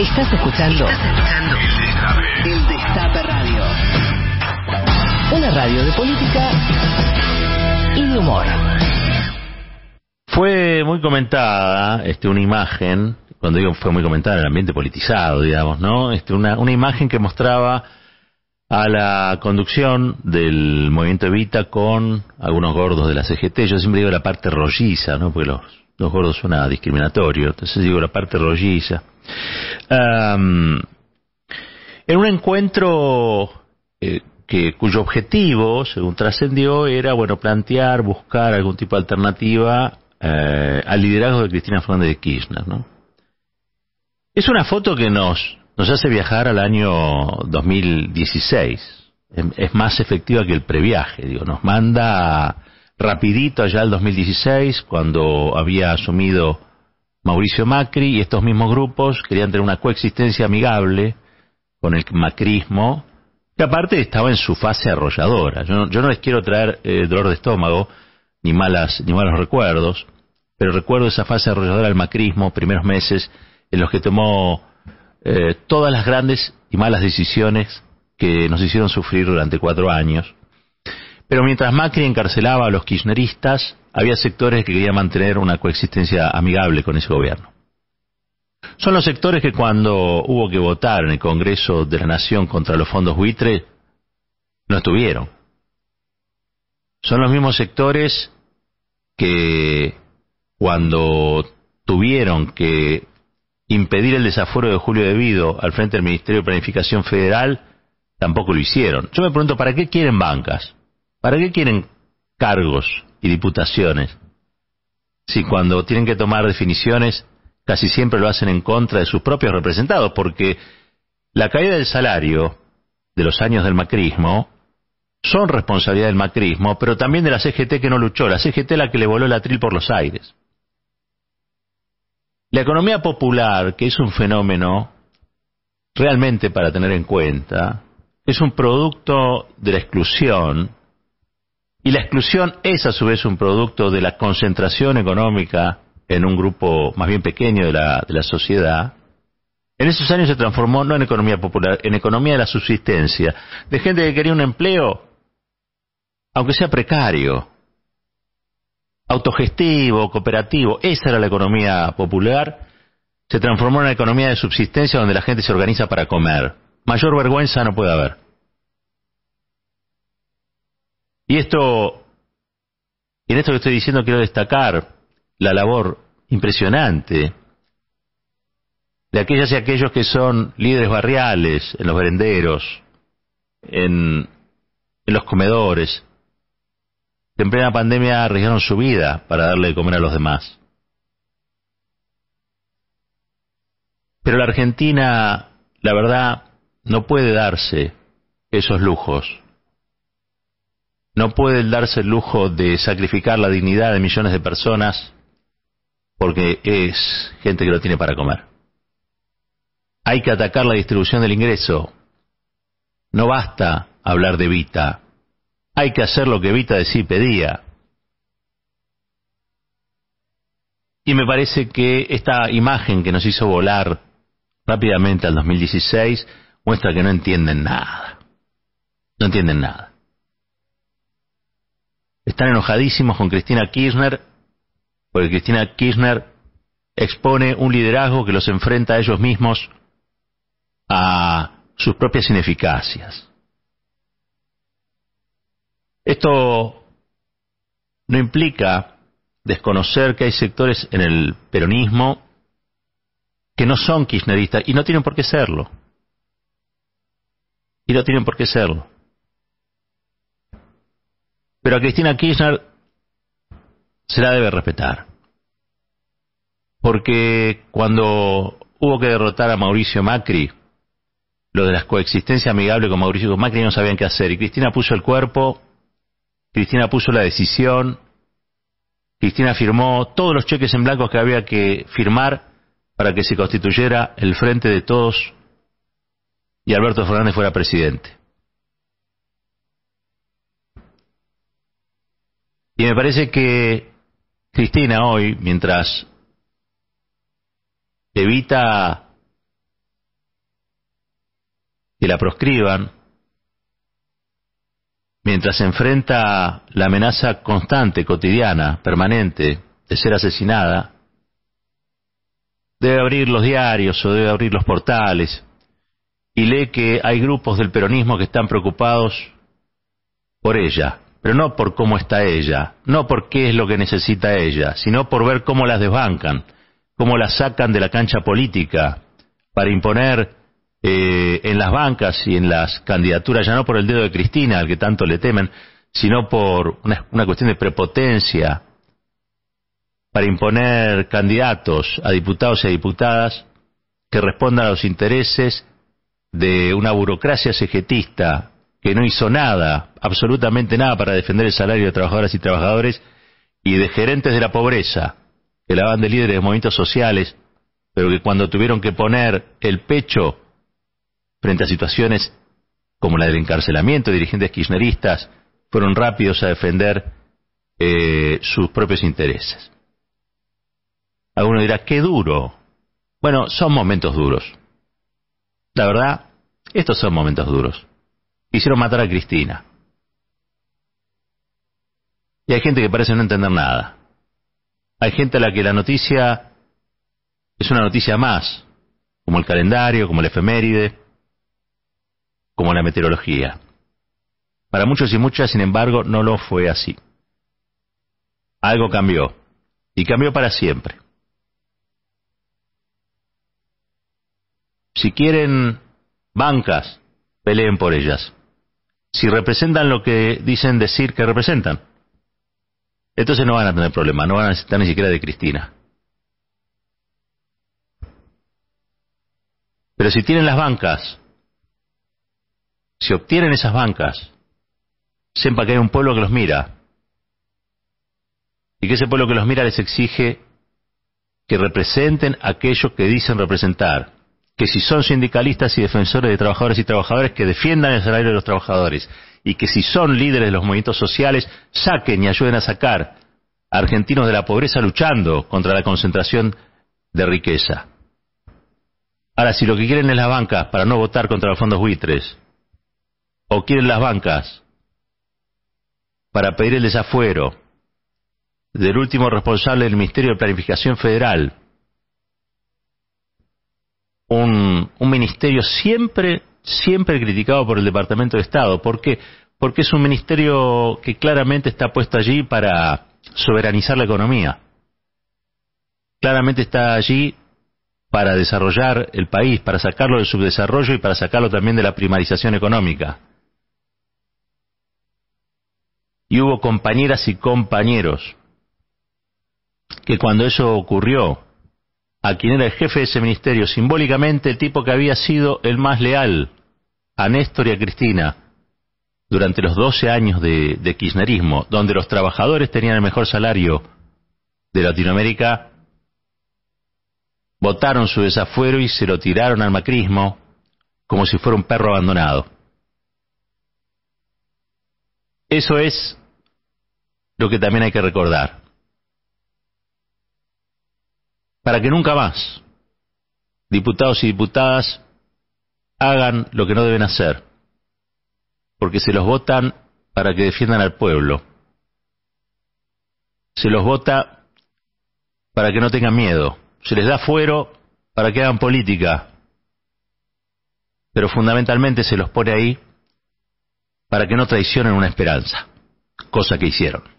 Estás escuchando. El Destape Radio. Una radio de política y de humor. Fue muy comentada este, una imagen, cuando digo fue muy comentada en el ambiente politizado, digamos, ¿no? Este, una, una imagen que mostraba a la conducción del movimiento Evita con algunos gordos de la CGT. Yo siempre digo la parte rolliza, ¿no? Porque los, los gordos suena discriminatorio, entonces digo la parte rolliza. Um, en un encuentro eh, que, cuyo objetivo, según trascendió, era bueno plantear, buscar algún tipo de alternativa eh, al liderazgo de Cristina Fernández de Kirchner. ¿no? Es una foto que nos, nos hace viajar al año 2016. Es más efectiva que el previaje, digo, nos manda rapidito allá al 2016, cuando había asumido Mauricio Macri y estos mismos grupos querían tener una coexistencia amigable con el macrismo, que aparte estaba en su fase arrolladora. Yo no, les quiero traer eh, dolor de estómago, ni malas, ni malos recuerdos, pero recuerdo esa fase arrolladora del macrismo, primeros meses, en los que tomó eh, todas las grandes y malas decisiones que nos hicieron sufrir durante cuatro años. Pero mientras Macri encarcelaba a los kirchneristas, había sectores que querían mantener una coexistencia amigable con ese gobierno. Son los sectores que cuando hubo que votar en el Congreso de la Nación contra los fondos buitre, no estuvieron. Son los mismos sectores que cuando tuvieron que impedir el desaforo de Julio Debido al frente del Ministerio de Planificación Federal, tampoco lo hicieron. Yo me pregunto, ¿para qué quieren bancas? ¿Para qué quieren cargos y diputaciones? Si cuando tienen que tomar definiciones casi siempre lo hacen en contra de sus propios representados, porque la caída del salario de los años del macrismo son responsabilidad del macrismo, pero también de la CGT que no luchó, la CGT la que le voló el atril por los aires. La economía popular, que es un fenómeno realmente para tener en cuenta, es un producto de la exclusión, y la exclusión es a su vez un producto de la concentración económica en un grupo más bien pequeño de la, de la sociedad, en esos años se transformó no en economía popular, en economía de la subsistencia, de gente que quería un empleo, aunque sea precario, autogestivo, cooperativo, esa era la economía popular, se transformó en una economía de subsistencia donde la gente se organiza para comer. Mayor vergüenza no puede haber. Y esto, en esto que estoy diciendo quiero destacar la labor impresionante de aquellas y aquellos que son líderes barriales, en los merenderos, en, en los comedores, en plena pandemia arriesgaron su vida para darle de comer a los demás. Pero la Argentina, la verdad, no puede darse esos lujos no puede darse el lujo de sacrificar la dignidad de millones de personas porque es gente que lo tiene para comer. Hay que atacar la distribución del ingreso. No basta hablar de Vita. Hay que hacer lo que Vita de sí pedía. Y me parece que esta imagen que nos hizo volar rápidamente al 2016 muestra que no entienden nada. No entienden nada. Están enojadísimos con Cristina Kirchner porque Cristina Kirchner expone un liderazgo que los enfrenta a ellos mismos a sus propias ineficacias. Esto no implica desconocer que hay sectores en el peronismo que no son kirchneristas y no tienen por qué serlo. Y no tienen por qué serlo. Pero a Cristina Kirchner se la debe respetar. Porque cuando hubo que derrotar a Mauricio Macri, lo de las coexistencias amigables con Mauricio Macri no sabían qué hacer. Y Cristina puso el cuerpo, Cristina puso la decisión, Cristina firmó todos los cheques en blanco que había que firmar para que se constituyera el frente de todos y Alberto Fernández fuera presidente. Y me parece que Cristina hoy, mientras evita que la proscriban, mientras enfrenta la amenaza constante, cotidiana, permanente, de ser asesinada, debe abrir los diarios o debe abrir los portales y lee que hay grupos del peronismo que están preocupados por ella, pero no por cómo está ella, no por qué es lo que necesita ella, sino por ver cómo las desbancan, cómo las sacan de la cancha política para imponer eh, en las bancas y en las candidaturas, ya no por el dedo de Cristina, al que tanto le temen, sino por una, cuestión de prepotencia, para imponer candidatos a diputados y a diputadas que respondan a los intereses de una burocracia sejetista que no hizo nada, absolutamente nada para defender el salario de trabajadoras y trabajadores y de gerentes de la pobreza, que la van de líderes de movimientos sociales, pero que cuando tuvieron que poner el pecho frente a situaciones como la del encarcelamiento de dirigentes kirchneristas, fueron rápidos a defender eh, sus propios intereses. Alguno dirá, qué duro. Bueno, son momentos duros. La verdad, estos son momentos duros. Quisieron matar a Cristina. Y hay gente que parece no entender nada. Hay gente a la que la noticia es una noticia más, como el calendario, como el efeméride, como la meteorología. Para muchos y muchas, sin embargo, no lo fue así. Algo cambió, y cambió para siempre. Si quieren bancas, peleen por ellas. Si representan lo que dicen decir que representan, entonces no van a tener problema, no van a necesitar ni siquiera de Cristina. Pero si tienen las bancas si obtienen esas bancas, sepa que hay un pueblo que los mira y que ese pueblo que los mira les exige que representen aquello que dicen representar, que si son sindicalistas y defensores de trabajadores y trabajadores, que defiendan el salario de los trabajadores, y que si son líderes de los movimientos sociales, saquen y ayuden a sacar a argentinos de la pobreza luchando contra la concentración de riqueza. Ahora, si lo que quieren es las bancas para no votar contra los fondos buitres, o quieren las bancas para pedir el desafuero del último responsable del Ministerio de Planificación Federal, un, ministerio siempre, siempre criticado por el Departamento de Estado. ¿Por qué? Porque es un ministerio que claramente está puesto allí para soberanizar la economía. Claramente está allí para desarrollar el país, para sacarlo del subdesarrollo y para sacarlo también de la primarización económica y hubo compañeras y compañeros que cuando eso ocurrió, a quien era el jefe de ese ministerio, simbólicamente el tipo que había sido el más leal a Néstor y a Cristina durante los 12 años de, de kirchnerismo, donde los trabajadores tenían el mejor salario de Latinoamérica, votaron su desafuero y se lo tiraron al macrismo como si fuera un perro abandonado. Eso es lo que también hay que recordar. Para que nunca más diputados y diputadas hagan lo que no deben hacer, porque se los votan para que defiendan al pueblo. Se los vota para que no tengan miedo. Se les da fuero para que hagan política. Pero fundamentalmente se los pone ahí para que no traicionen una esperanza, cosa que hicieron.